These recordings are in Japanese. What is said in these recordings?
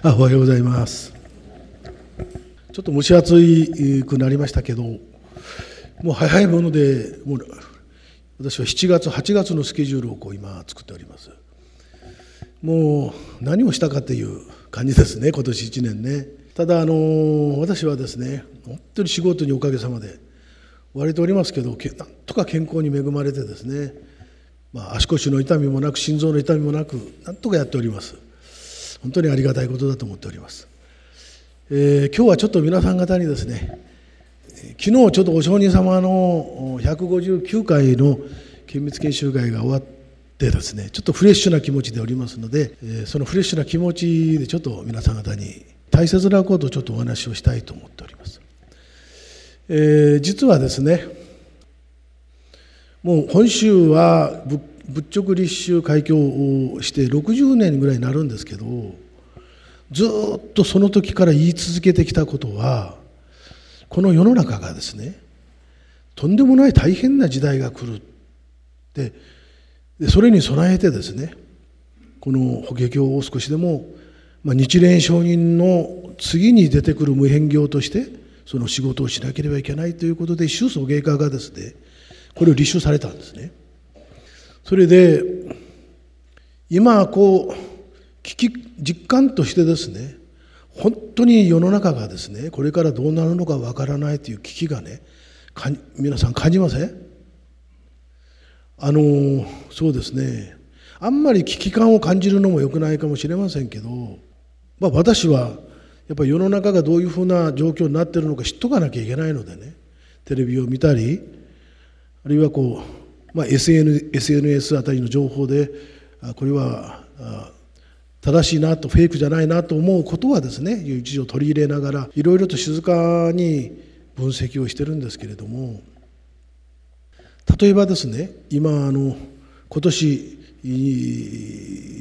あおはようございます。ちょっと蒸し暑くなりましたけどもう早いものでもう私は7月8月のスケジュールをこう今作っております。もう何をしたかっていう感じですね今年1年ね。ただあの私はですね本当に仕事におかげさまで割れておりますけどなんとか健康に恵まれてですね、まあ、足腰の痛みもなく心臓の痛みもなくなんとかやっております。本当にありがたいことだと思っております、えー、今日はちょっと皆さん方にですね昨日ちょっとお上人様の159回の県密研修会が終わってですねちょっとフレッシュな気持ちでおりますので、えー、そのフレッシュな気持ちでちょっと皆さん方に大切なことをちょっとお話をしたいと思っております、えー、実はですねもう本州は仏直立宗開教をして60年ぐらいになるんですけどずっとその時から言い続けてきたことはこの世の中がですねとんでもない大変な時代が来るでそれに備えてですねこの法華経を少しでも、まあ、日蓮上人の次に出てくる無変業としてその仕事をしなければいけないということで宗祖芸家がですねこれを立証されたんですね。それで今こう危機実感としてですね本当に世の中がですねこれからどうなるのかわからないという危機がね皆さん感じません？あのそうですね。あんまり危機感を感じるのもよくないかもしれませんけど、まあ、私はやっぱり世の中がどういうふうな状況になってるのか知っとかなきゃいけないのでねテレビを見たりあるいはこうまあ、SN SNS あたりの情報でこれは正しいなとフェイクじゃないなと思うことはですね一時を取り入れながらいろいろと静かに分析をしてるんですけれども例えばですね今あの今年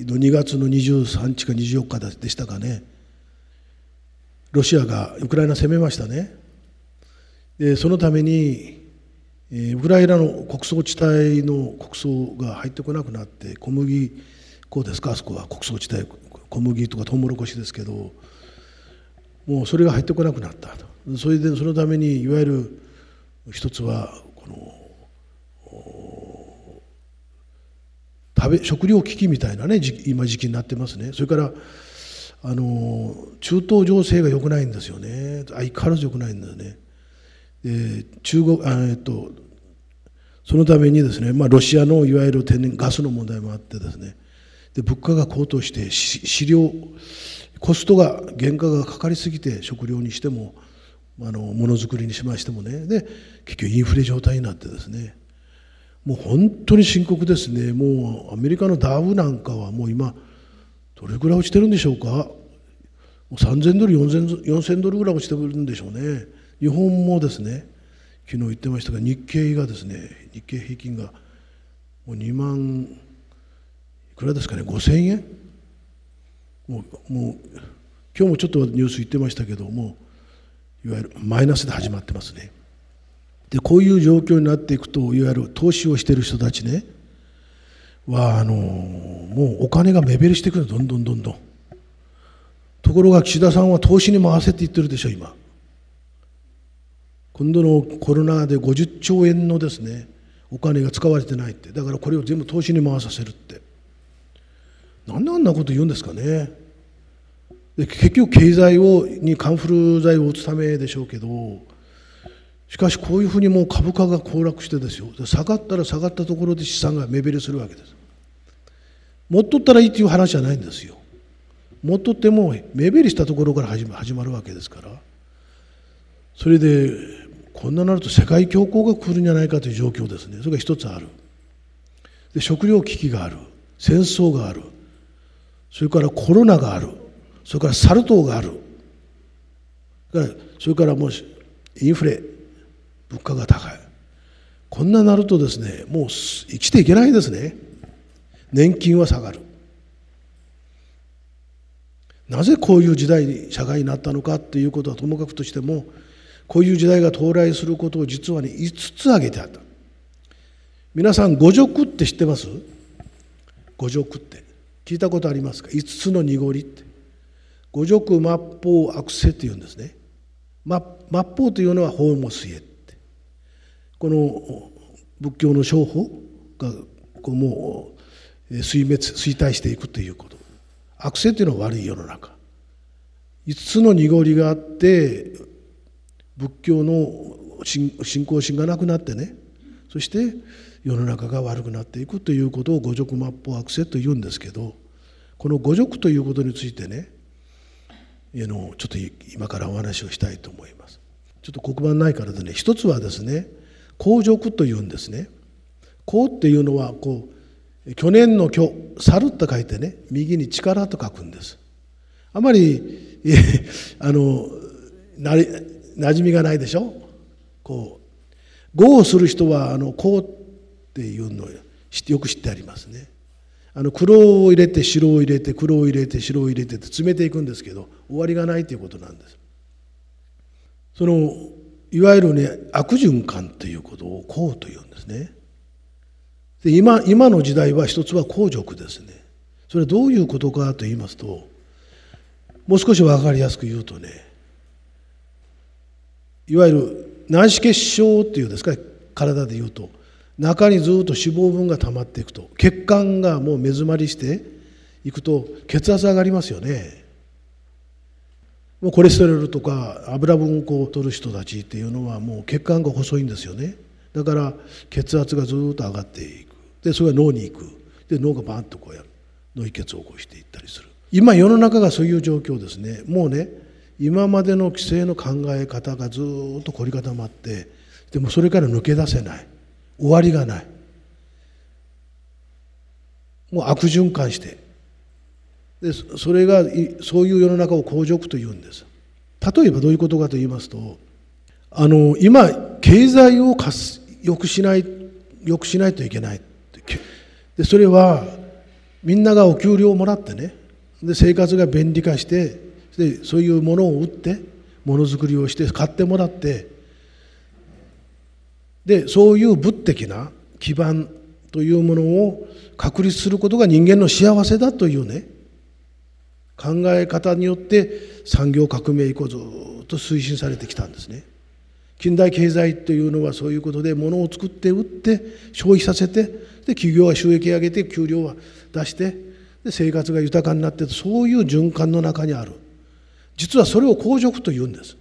の2月の23日か24日でしたかねロシアがウクライナ攻めましたね。でそのためにウクライナの穀倉地帯の穀倉が入ってこなくなって小麦粉ですか？あそこは。穀倉地帯。小麦とかトウモロコシですけどもうそれが入ってこなくなったそれでそのためにいわゆる一つはこの食べ食料危機みたいなね今時期になってますね。それからあの中東情勢が良くないんですよね。相変わらず良くないんだよね。で中国あえっとそのためにですね、まあ、ロシアのいわゆる天然ガスの問題もあってですねで物価が高騰して飼料コストが原価がかかりすぎて食料にしてもあのものづくりにしましてもねで結局インフレ状態になってですねもう本当に深刻ですねもうアメリカのダウなんかはもう今どれぐらい落ちてるんでしょうかもう3000ドル4000ドルぐらい落ちてるんでしょうね。日本もですね昨日言ってましたが日経がですね日経平均がもう2万いくらですかね5000円？もうもう今日もちょっとニュース言ってましたけどもいわゆるマイナスで始まってますね。でこういう状況になっていくといわゆる投資をしている人たちねはあのもうお金が目減りしてくるどんどんどんどん。ところが岸田さんは投資に回せって言ってるでしょ今。今度のコロナで50兆円のですねお金が使われてないって。だからこれを全部投資に回させるって。なんであんなこと言うんですかね。で結局経済をにカンフル剤を打つためでしょうけどしかしこういうふうにもう株価が暴落してですよ。下がったら下がったところで資産が目減りするわけです。持っとったらいいっていう話じゃないんですよ。持っとっても目減りしたところから始まるわけですから。それでこんななると世界恐慌が来るんじゃないかという状況ですね。それが一つある。で食糧危機がある。戦争がある。それからコロナがある。それからサル痘がある。それからもうインフレ。物価が高い。こんななるとですねもう生きていけないですね。年金は下がる。なぜこういう時代に社会になったのかということはともかくとしてもこういう時代が到来することを実はね5つ挙げてあった。皆さん五辱って知ってます？五辱って。聞いたことありますか？5つの濁りって。五辱末法悪世というんですね。末法というのは法も水へって。この仏教の商法がこうもう衰滅衰退していくということ。悪性というのは悪い世の中。5つの濁りがあって仏教の信仰心がなくなってねそして世の中が悪くなっていくということを五辱末法悪性と言うんですけどこの五辱ということについてねのちょっと今からお話をしたいと思います。ちょっと黒板ないからでね一つはですね皇辱というんですね。皇っていうのはこう去年の去猿と書いてね右に力と書くんです。あまりあのなり馴染みがないでしょ？こう語をする人はあの皇っていうのをよく知ってありますね。あの黒を入れて白を入れて黒を入れて白を入れてって詰めていくんですけど終わりがないということなんです。そのいわゆるね悪循環ということをこうというんですね。で今今の時代は一つは皇辱ですね。それはどういうことかと言いますともう少し分かりやすく言うとねいわゆる内視結晶っていうんですか体で言うと。中にずっと脂肪分が溜まっていくと。血管がもう目詰まりしていくと血圧上がりますよね。もうコレステロールとか油分を取る人たちっていうのはもう血管が細いんですよね。だから血圧がずっと上がっていく。でそれが脳に行く。で脳がバーンとこうやる。脳溢血を起こしていったりする。今世の中がそういう状況ですね。もうね今までの規制の考え方がずっと凝り固まってでもそれから抜け出せない。終わりがない。もう悪循環して。でそれがそういう世の中を皇辱というんです。例えばどういうことかと言いますとあの今経済を良くしない良くしないといけない。でそれはみんながお給料をもらってね。で生活が便利化してでそういうものを売ってものづくりをして買ってもらってでそういう物的な基盤というものを確立することが人間の幸せだというね考え方によって産業革命以降ずっと推進されてきたんですね。近代経済というのはそういうことで物を作って売って消費させてで企業は収益上げて給料は出してで生活が豊かになってそういう循環の中にある実はそれを皇辱と言うんです。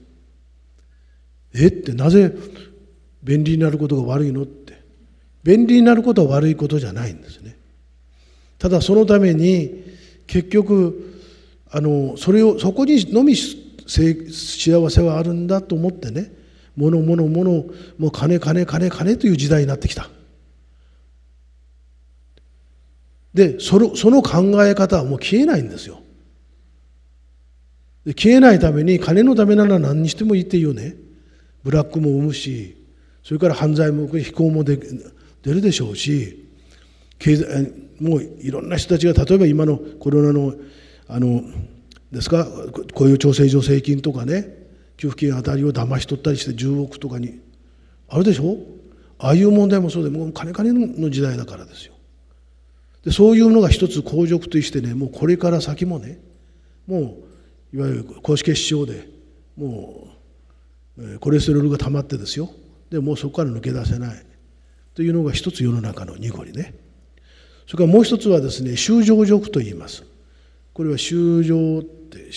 えってなぜ便利になることが悪いのって。便利になることは悪いことじゃないんですね。ただそのために結局あのそれをそこにのみ幸せはあるんだと思ってね物物物もう金金金金という時代になってきた。でそのその考え方はもう消えないんですよ。消えないために金のためなら何にしてもいいっていうね。ブラックも生むしそれから犯罪も非行も出るでしょうし経済もういろんな人たちが例えば今のコロナのあのですか雇用調整助成金とかね給付金あたりを騙し取ったりして10億とかに。あるでしょ？ああいう問題もそうでもう金金の時代だからですよ。でそういうのが一つ皇辱としてねもうこれから先もねもういわゆる高脂血症でもうコレステロールが溜まってですよ。でもうそこから抜け出せない。というのが一つ世の中の濁りね。それからもう一つはですね修正辱と言います。これは修正って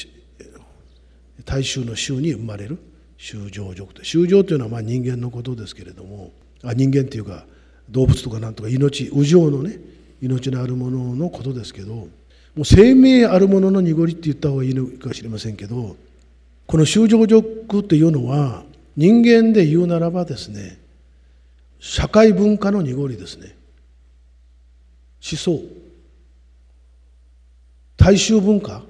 大衆の衆に生まれる。修正辱と。修正というのはまあ人間のことですけれども。あ人間っていうか動物とかなんとか命右上のね命のあるもののことですけど。もう生命あるものの濁りって言った方がいいのかもしれませんけどこの修正辱っていうのは人間で言うならばですね社会文化の濁りですね。思想。大衆文化。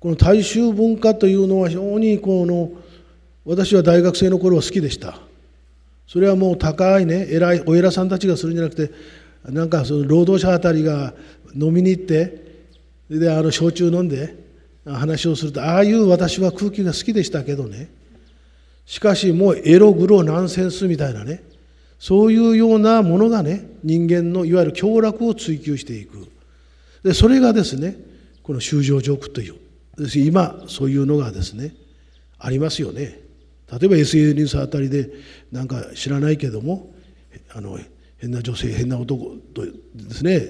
この大衆文化というのは非常にこの私は大学生の頃は好きでした。それはもう高いね偉いお偉さんたちがするんじゃなくてなんかその労働者あたりが飲みに行ってであの焼酎飲んで話をするとああいう私は空気が好きでしたけどね。しかしもうエログロナンセンスみたいなね。そういうようなものがね人間のいわゆる享楽を追求していく。でそれがですねこの修正ジョークという。今そういうのがですねありますよね。例えば SNS あたりでなんか知らないけどもあの変な女性変な男とですね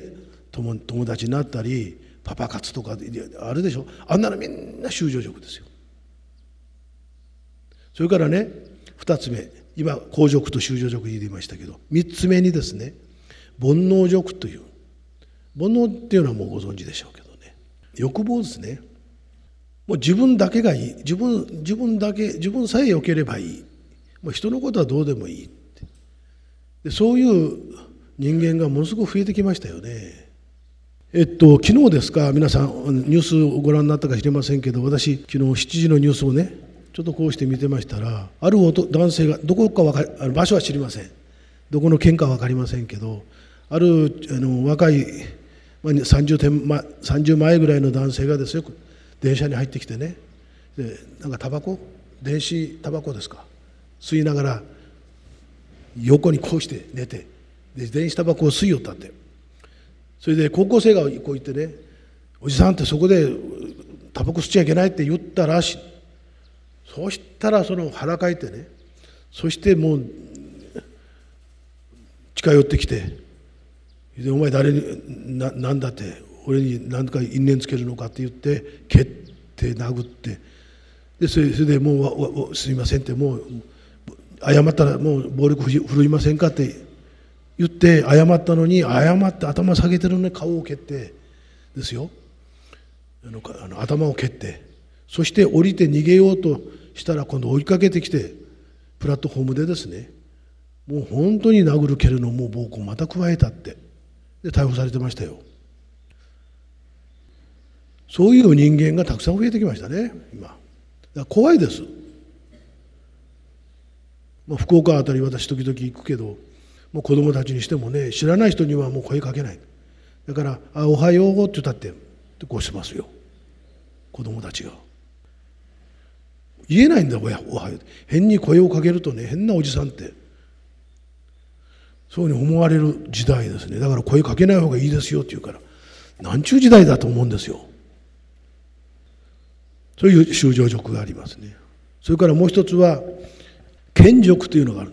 友達になったりパパ活とかあるでしょ。あんなのみんな修正塾ですよ。それからね2つ目今公辱と修正塾言いましたけど3つ目にですね煩悩辱という煩悩っていうのはもうご存知でしょうけどね。欲望ですね。もう自分だけがいい。自分自分だけ自分さえ良ければいい。もう人のことはどうでもいいって。でそういう人間がものすごく増えてきましたよね。えっと、昨日ですか皆さんニュースをご覧になったか知りませんけど私昨日7時のニュースをねちょっとこうして見てましたらある男性がどこか分かあ場所は知りません。どこの県か分かりませんけどあるあの若い、まあ、30, 点、ま、30前ぐらいの男性がですよ電車に入ってきてね。でなんかタバコ？電子タバコですか？吸いながら横にこうして寝てで電子タバコを吸いよったって。それで高校生がこう言ってね「おじさんってそこでタバコ吸っちゃいけない」って言ったらしい。そうしたらその腹かいてねそしてもう近寄ってきて「でお前誰にななんだって俺に何か因縁つけるのか」って言って蹴って殴ってでそれそれでもう「すみません」ってもう謝ったらもう暴力振るいませんかって言って謝ったのに謝って頭下げてるのに顔を蹴ってですよ。あのあの頭を蹴って。そして降りて逃げようとしたら今度追いかけてきてプラットフォームでですねもう本当に殴る蹴るのも暴行また加えたって。で逮捕されてましたよ。そういう人間がたくさん増えてきましたね今。怖いです。まあ、福岡あたり私時々行くけどもう子供たちにしてもね知らない人にはもう声かけない。だから「あおはよう」って言ったってこうしますよ。子供たちが。言えないんだおやおはよう変に声をかけるとね変なおじさんって。そういうふうに思われる時代ですね。だから声かけない方がいいですよって言うから何ちゅう時代だと思うんですよ。そういう修正塾がありますね。それからもう一つは賢辱というのがある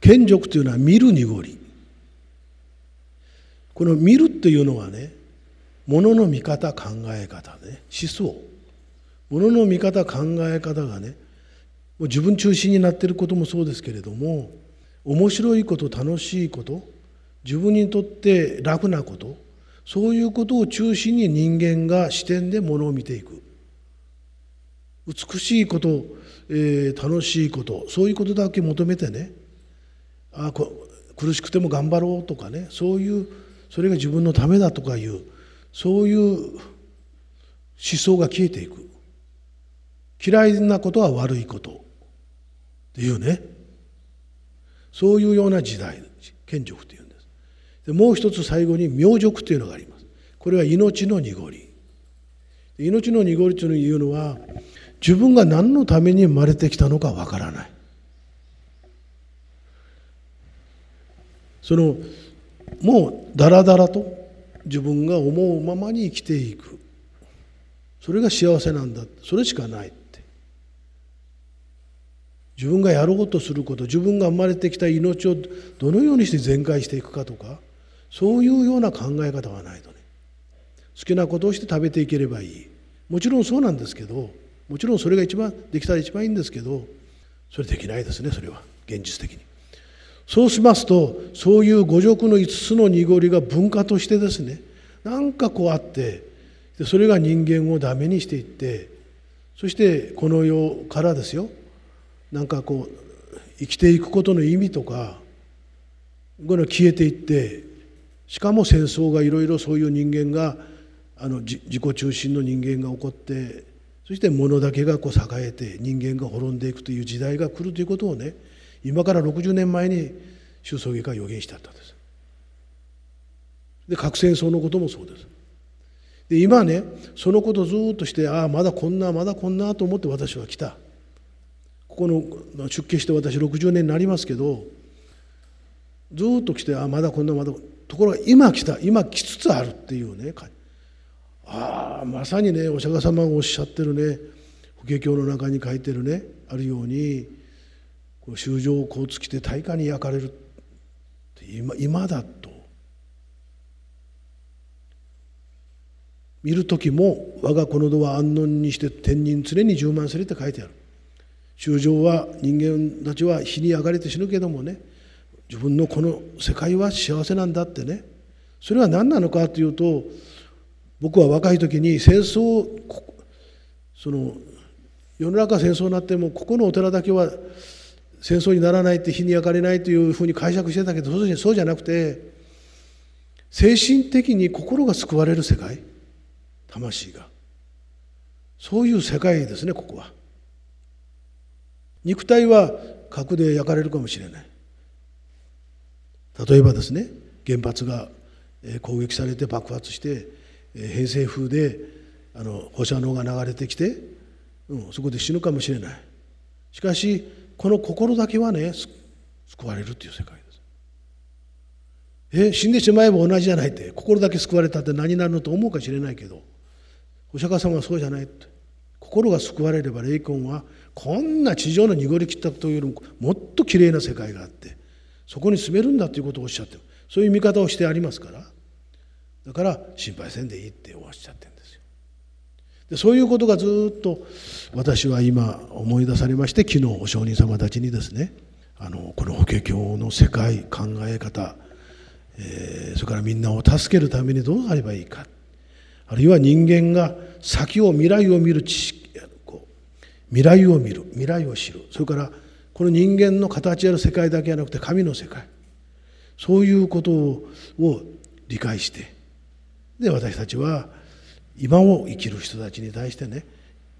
んです賢辱というのは見る濁り。この見るというのはねものの見方考え方ね。思想。ものの見方考え方がねもう自分中心になっていることもそうですけれども面白いこと楽しいこと自分にとって楽なことそういうことを中心に人間が視点でものを見ていく。美しいこと、えー、楽しいことそういうことだけ求めてねあ苦しくても頑張ろうとかね。そういうそれが自分のためだとかいうそういう思想が消えていく。嫌いなことは悪いこと。っていうね。そういうような時代。賢辱というんです。でもう一つ最後に明辱というのがあります。これは命の濁り。命の濁りというのは自分が何のために生まれてきたのかわからない。そのもうだらだらと自分が思うままに生きていく。それが幸せなんだ。それしかないって。自分がやろうとすること自分が生まれてきた命をどのようにして全開していくかとかそういうような考え方がないとね。好きなことをして食べていければいい。もちろんそうなんですけどもちろんそれが一番できたら一番いいんですけどそれできないですねそれは。現実的に。そうしますとそういう五辱の5つの濁りが文化としてですねなんかこうあってそれが人間をダメにしていってそしてこの世からですよなんかこう生きていくことの意味とかこの消えていってしかも戦争がいろいろそういう人間があの自己中心の人間が起こってそして物だけがこう栄えて人間が滅んでいくという時代が来るということをね今から60年前に宗宗家が予言してあったんです。で核戦争のこともそうです。で今ねそのことずっとしてああまだこんなまだこんなと思って私は来た。ここの出家して私60年になりますけどずっと来てああまだこんなまだところが今来た今来つつあるっていうねああまさにねお釈迦様がおっしゃってるね法華経の中に書いてるねあるようにこう修正をこう尽きて大火に焼かれる今今だと。見る時も我がこの度は安穏にして天人常に充満するって書いてある。修正は人間たちは火に焼かれて死ぬけどもね自分のこの世界は幸せなんだってね。それは何なのかというと僕は若い時に戦争その世の中戦争になってもここのお寺だけは戦争にならないって火に焼かれないというふうに解釈してたけどそうじゃなくて精神的に心が救われる世界魂が。そういう世界ですねここは。肉体は核で焼かれるかもしれない。例えばですね原発が攻撃されて爆発して偏西風であの放射能が流れてきて、うん、そこで死ぬかもしれない。しかしこの心だけはね救われるっていう世界です。え死んでしまえば同じじゃないって心だけ救われたって何になるのと思うかもしれないけどお釈迦様はそうじゃないって。心が救われれば霊魂はこんな地上の濁りきったというよりももっときれいな世界があってそこに住めるんだということをおっしゃってる。そういう見方をしてありますから。だから心配せんでいいっておっしゃってる。でそういうことがずっと私は今思い出されまして昨日お上人様たちにですねあのこの法華経の世界考え方、えー、それからみんなを助けるためにどうあればいいか。あるいは人間が先を未来を見る知識未来を見る未来を知る。それからこの人間の形ある世界だけじゃなくて神の世界。そういうことを理解してで私たちは今を生きる人たちに対してね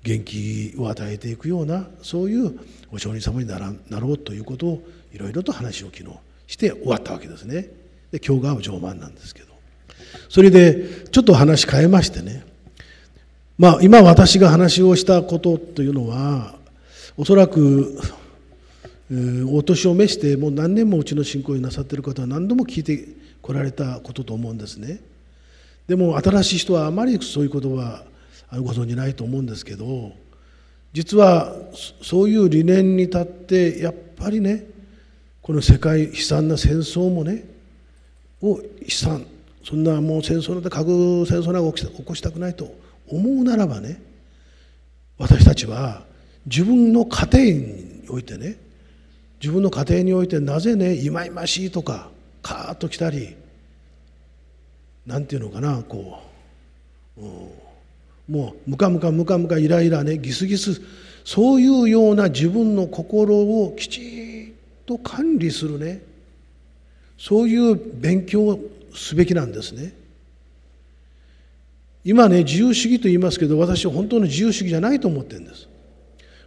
元気を与えていくようなそういうお上人様にならなろうということをいろいろと話を昨日して終わったわけですね。で今日が上満なんですけどそれでちょっと話変えましてねまあ今私が話をしたことというのはおそらく、お年を召してもう何年もうちの信仰になさってる方は何度も聞いてこられたことと思うんですね。でも新しい人はあまりそういうことはご存じないと思うんですけど実はそういう理念に立ってやっぱりねこの世界悲惨な戦争もねを悲惨そんなもう戦争なんて核戦争なんか起こしたくないと思うならばね私たちは自分の家庭においてね自分の家庭においてなぜねいまいましいとかカーッと来たりなんていうのかなこう、うん、もうムカムカムカムカイライラねギスギス。そういうような自分の心をきちっと管理するね。そういう勉強をすべきなんですね。今ね自由主義と言いますけど私は本当の自由主義じゃないと思ってるんです。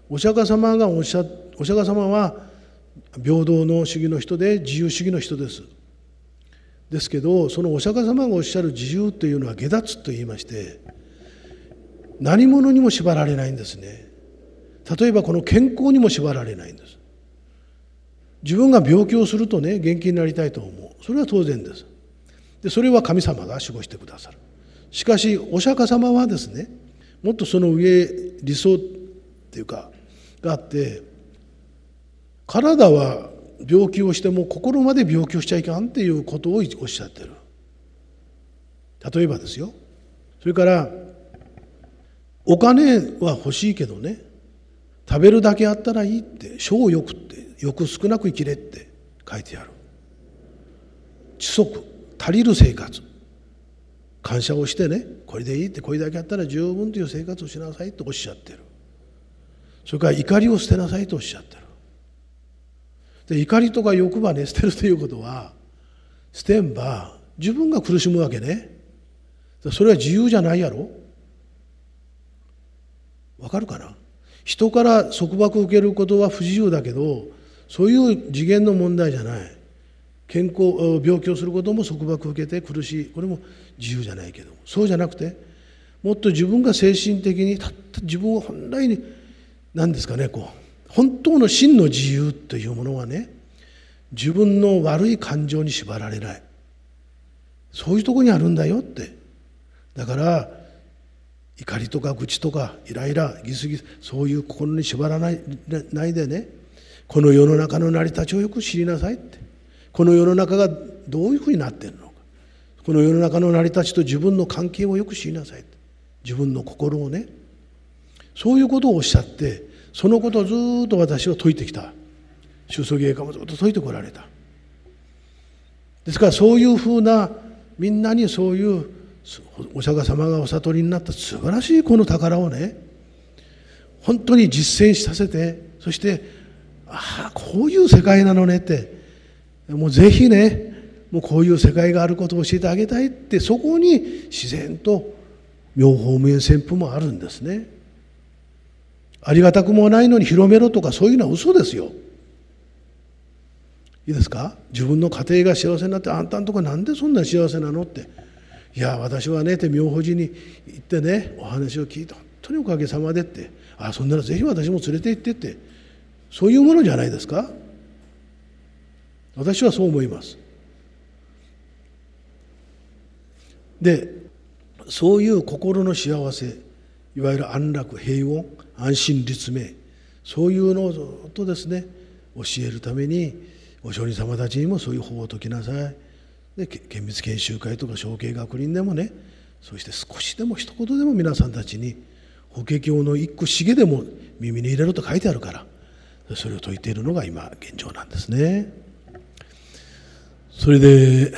お釈迦様がおっしゃお釈迦様は平等の主義の人で自由主義の人です。ですけどそのお釈迦様がおっしゃる自由というのは下脱と言いまして何者にも縛られないんですね。例えばこの健康にも縛られないんです。自分が病気をするとね元気になりたいと思う。それは当然です。でそれは神様が守護してくださる。しかしお釈迦様はですねもっとその上理想っていうかがあって体は病気をしても心まで病気をしちゃいかんっていうことをおっしゃってる。例えばですよ。それからお金は欲しいけどね。食べるだけあったらいいって。小欲って。よく少なく生きれって。書いてある。知足。足りる生活。感謝をしてね。これでいいって。これだけあったら十分という生活をしなさいとおっしゃってる。それから怒りを捨てなさいとおっしゃってる。で怒りとか欲ばね捨てるということは捨てんば自分が苦しむわけね。それは自由じゃないやろ。わかるかな？人から束縛を受けることは不自由だけどそういう次元の問題じゃない。健康病気をすることも束縛を受けて苦しい。これも自由じゃないけど。そうじゃなくてもっと自分が精神的にたった自分を本来に何ですかねこう本当の真の自由というものはね自分の悪い感情に縛られない。そういうとこにあるんだよって。だから怒りとか愚痴とかイライラギスギスそういう心に縛らないないでね。この世の中の成り立ちをよく知りなさいって。この世の中がどういうふうになってるのか。この世の中の成り立ちと自分の関係をよく知りなさい自分の心をね。そういうことをおっしゃってそのことをずっと私は説いてきた。宗祖芸家もずっと説いてこられた。ですからそういうふうなみんなにそういうお釈迦様がお悟りになった。素晴らしいこの宝をね本当に実践させてそしてああこういう世界なのねってもうぜひねもうこういう世界があることを教えてあげたいってそこに自然と妙法無縁旋風もあるんですね。ありがたくもないのに広めろとかそういうのは嘘ですよ。いいですか？自分の家庭が幸せになってあんたんとこなんでそんな幸せなのって。いや私はねって妙法寺に行ってねお話を聞いて本当におかげさまでって。あそんならぜひ私も連れて行ってって。そういうものじゃないですか？私はそう思います。でそういう心の幸せいわゆる安楽平穏安心立命そういうのをずっとですね教えるためにお上人様たちにもそういう法を説きなさいで厳密研修会とか小慶学林でもねそして少しでも一言でも皆さんたちに法華経の一句茂でも耳に入れろと書いてあるからそれを説いているのが今現状なんですね。それで、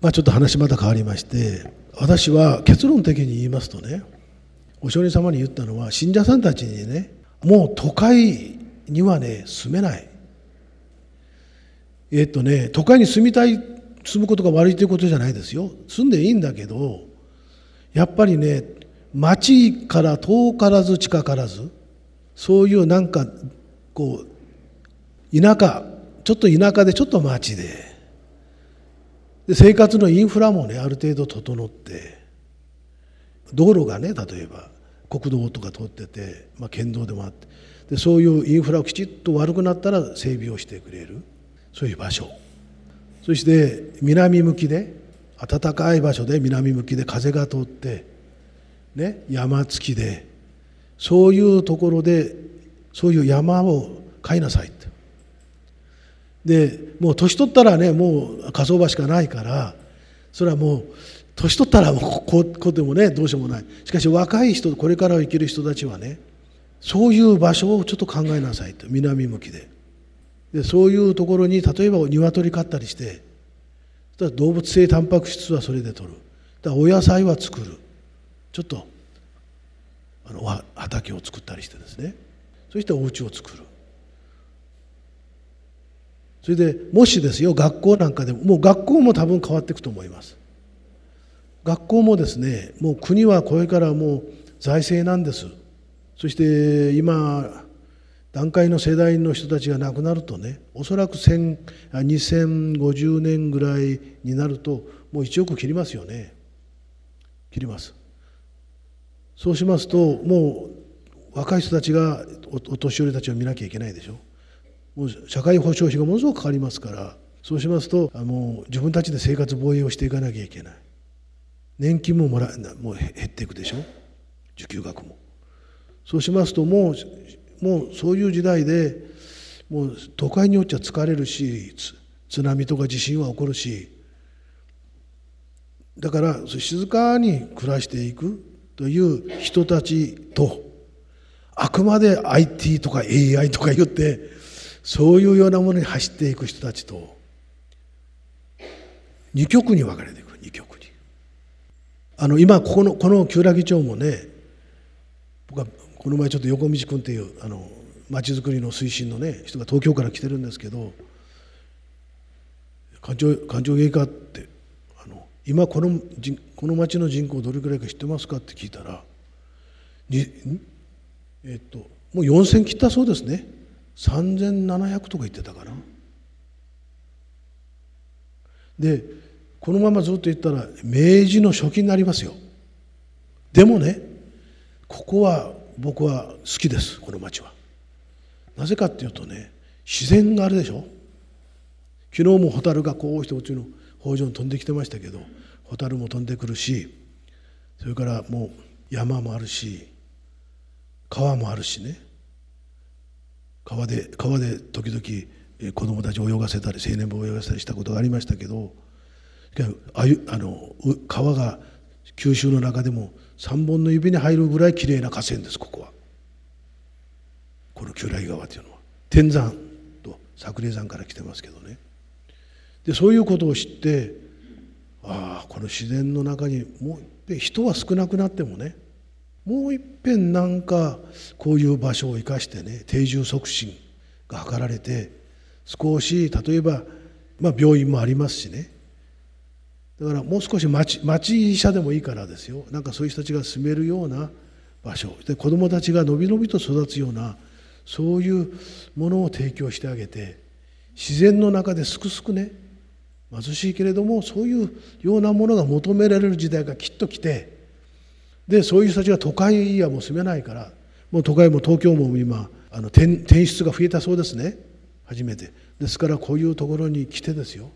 まあ、ちょっと話また変わりまして私は結論的に言いますとねお上人様に言ったのは信者さんたちにねもう都会にはね住めない。えっとね都会に住みたい住むことが悪いということじゃないですよ。住んでいいんだけどやっぱりね町から遠からず近からずそういうなんかこう田舎ちょっと田舎でちょっと町で。で生活のインフラもねある程度整って。道路がね例えば国道とか通ってて、まあ、県道でもあってでそういうインフラをきちっと悪くなったら整備をしてくれるそういう場所。そして南向きで暖かい場所で南向きで風が通って、ね、山付きでそういうところでそういう山を買いなさい。ってでもう年取ったらねもう火葬場しかないからそれはもう年取ったらもうここでもねどうしようもない。しかし若い人これから生きる人たちはねそういう場所をちょっと考えなさいと。南向きで。でそういうところに例えば鶏飼ったりして動物性タンパク質はそれで取る。だお野菜は作る。ちょっとあの畑を作ったりしてですね。そしてお家を作る。それでもしですよ学校なんかでももう学校も多分変わっていくと思います。学校もですねもう国はこれからもう財政なんです。そして今段階の世代の人たちが亡くなるとねおそらく2050年ぐらいになるともう1億切りますよね。切ります。そうしますともう若い人たちがお年寄りたちを見なきゃいけないでしょ。もう社会保障費がものすごくかかりますからそうしますともう自分たちで生活防衛をしていかなきゃいけない。年金ももらもう減っていくでしょ？受給額も。そうしますともうもうそういう時代でもう都会によっちゃ疲れるし津波とか地震は起こるし。だから静かに暮らしていくという人たちとあくまで IT とか AI とか言ってそういうようなものに走っていく人たちと二極に分かれていく。あの今ここのこの旧良木町もね僕はこの前ちょっと横道君っていうあの町づくりの推進のね人が東京から来てるんですけど環状環状芸家ってあの今このこの町の人口どれくらいか知ってますかって聞いたらにえっともう4,000切ったそうですね3,700とか言ってたかな。でこのままずっと言ったら明治の初期になりますよ。でもねここは僕は好きですこの町は。なぜかっていうとね自然があるでしょ。昨日も蛍がこうしてうちの北条に飛んできてましたけど蛍も飛んでくるしそれからもう山もあるし川もあるしね。川で川で時々子供たちを泳がせたり青年部を泳がせたりしたことがありましたけどあゆあの川が九州の中でも3本の指に入るぐらいきれいな河川ですここは。この旧来川というのは。天山と桜山から来てますけどね。でそういうことを知ってああこの自然の中にもうで人は少なくなってもねもういっぺんなんかこういう場所を生かしてね定住促進が図られて少し例えば、まあ、病院もありますしね。だからもう少し町町医者でもいいからですよ。なんかそういう人たちが住めるような場所。で子どもたちがのびのびと育つようなそういうものを提供してあげて自然の中ですくすくね貧しいけれどもそういうようなものが求められる時代がきっと来てでそういう人たちが都会はもう住めないからもう都会も東京も今あの転出が増えたそうですね。初めて。ですからこういうところに来てですよ。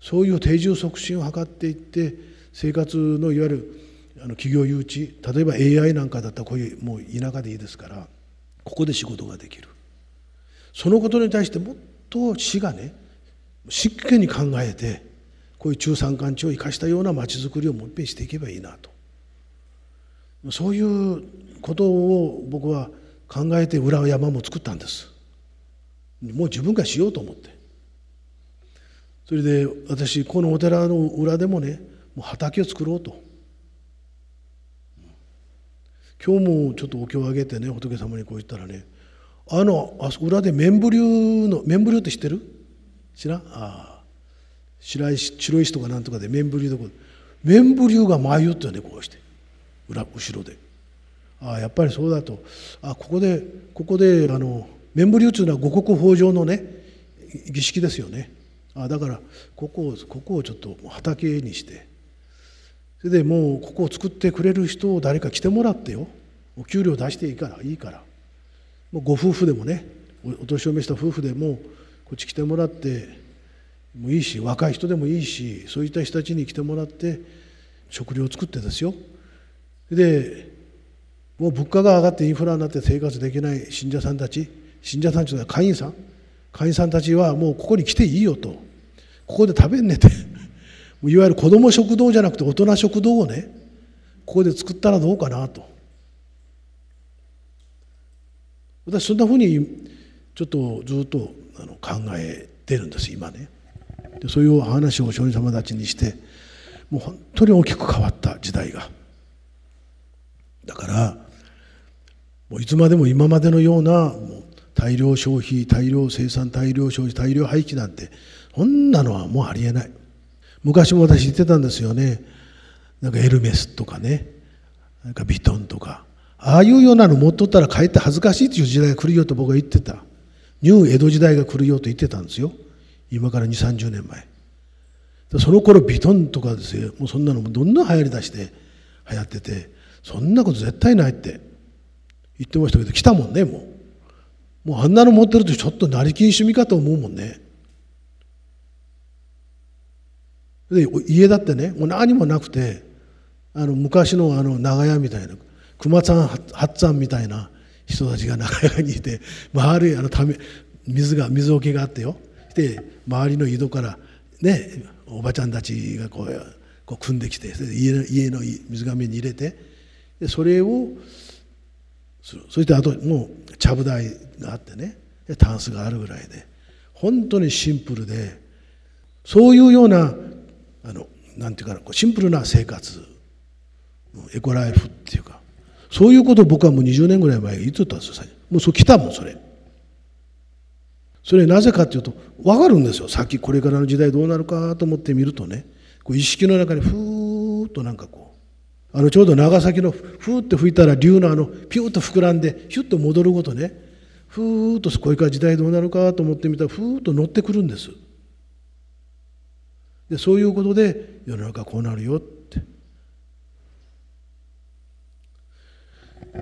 そういう定住促進を図っていって生活のいわゆるあの企業誘致例えば AI なんかだったらこういうもう田舎でいいですからここで仕事ができる。そのことに対してもっと市がね真剣に考えてこういう中山間地を生かしたようなまちづくりをもっぺんしていけばいいなと。そういうことを僕は考えて裏山も作ったんです。もう自分がしようと思って。それで私このお寺の裏でもねもう畑を作ろうと。今日もちょっとお経をあげてね仏様にこう言ったらねあのあ裏で綿布流の綿布流って知ってる？知らん？ああ。白石白石とかなんとかで綿布流とか。綿布流が舞うってねこうして。裏後ろで。ああやっぱりそうだと。あここでここであの綿布流っていうのは五穀豊穣のね儀式ですよね。あだからここをここをちょっと畑にして。それでもうここを作ってくれる人を誰か来てもらってよ。お給料出していいからいいから。もうご夫婦でもねお年を召した夫婦でもこっち来てもらってもいいし若い人でもいいしそういった人たちに来てもらって食料を作ってですよ。でもう物価が上がってインフラになって生活できない信者さんたち信者さんというのは会員さん。会員さんたちはもうここに来ていいよと。ここで食べんねて。いわゆる子ども食堂じゃなくて大人食堂をねここで作ったらどうかなと。私そんなふうにちょっとずっとあの考えてるんです今ね。でそういう話をお少人様たちにしてもう本当に大きく変わった時代が。だからもういつまでも今までのようなもう大量消費大量生産大量消費大量廃棄なんてそんなのはもうありえない。昔も私言ってたんですよね。なんかエルメスとかね。なんかビトンとか。ああいうようなの持っとったらかえって恥ずかしいという時代が来るよと僕は言ってた。ニュー江戸時代が来るよと言ってたんですよ。今から2 3 0年前。その頃ビトンとかですよ。もうそんなのもどんどん流行りだして流行ってて。そんなこと絶対ないって。言ってましたけど来たもんねもう。もうあんなの持ってるとちょっと成金趣味かと思うもんね。で家だってねもう何もなくてあの昔のあの長屋みたいな熊さん八山みたいな人たちが長屋にいて周りあのため水が水桶があってよ。で周りの井戸からねおばちゃんたちがこうこう組んできて家の家の水がめに入れてでそれをそしてあともうちゃぶ台があってねでタンスがあるぐらいで。本当にシンプルでそういうようなあのなんていうかなシンプルな生活エコライフっていうかそういうことを僕はもう20年ぐらい前言ってたんですよもうそう来たもんそれ。それなぜかっていうと分かるんですよ。先これからの時代どうなるかと思ってみるとね。こう意識の中にふーっとなんかこうあのちょうど長崎のふーって吹いたら竜のあのピューッと膨らんでヒュッと戻るごとね。ふーっとこれから時代どうなるかと思ってみたらふーっと乗ってくるんです。でそういうことで世の中こうなるよって。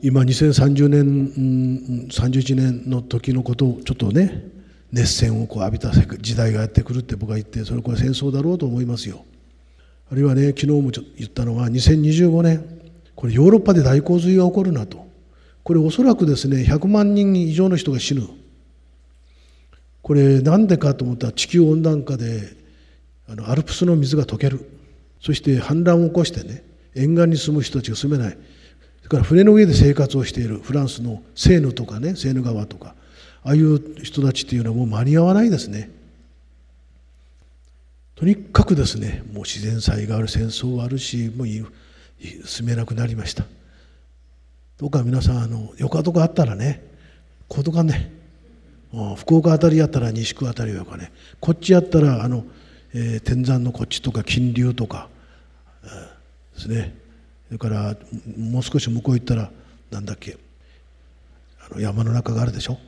今2030年、うん、31年の時のことをちょっとね熱戦をこう浴びた時代がやってくるって僕は言ってそれこれ戦争だろうと思いますよ。あるいはね昨日も言ったのは2025年これヨーロッパで大洪水が起こるなと。これおそらくですね100万人以上の人が死ぬ。これなんでかと思ったら地球温暖化であのアルプスの水が溶ける。そして氾濫を起こしてね沿岸に住む人たちが住めない。それから船の上で生活をしているフランスのセーヌとかねセーヌ川とかああいう人たちっていうのはもう間に合わないですね。とにかくですねもう自然災害ある戦争あるしもう住めなくなりました。どうか皆さんあのよかとかあったらねことかね福岡あたりやったら西区あたりよかねこっちやったらあの、えー、天山のこっちとか金龍とか、えー、ですね。それからもう少し向こう行ったらなんだっけあの山の中があるでしょ？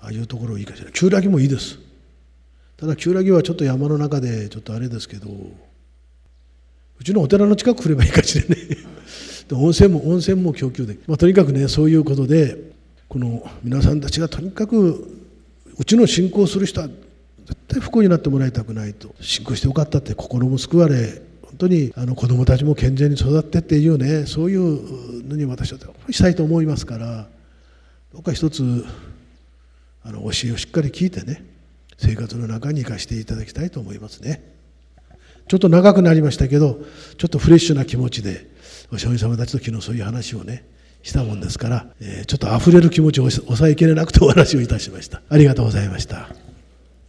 ああいうところいいかしら。旧来もいいです。ただ旧来はちょっと山の中でちょっとあれですけどうちのお寺の近く来ればいいかしらね。で温泉も温泉も供給でまあ、とにかくねそういうことでこの皆さんたちがとにかくうちの信仰する人は絶対不幸になってもらいたくないと。信仰してよかったって心も救われ本当にあの子どもたちも健全に育ってっていうねそういうのに私はしたいと思いますからどうか一つあの教えをしっかり聞いてね生活の中に生かしていただきたいと思いますね。ちょっと長くなりましたけどちょっとフレッシュな気持ちでお師様たちと昨日そういう話をねしたもんですから、えー、ちょっと溢れる気持ちを抑えきれなくてお話をいたしました。ありがとうございました。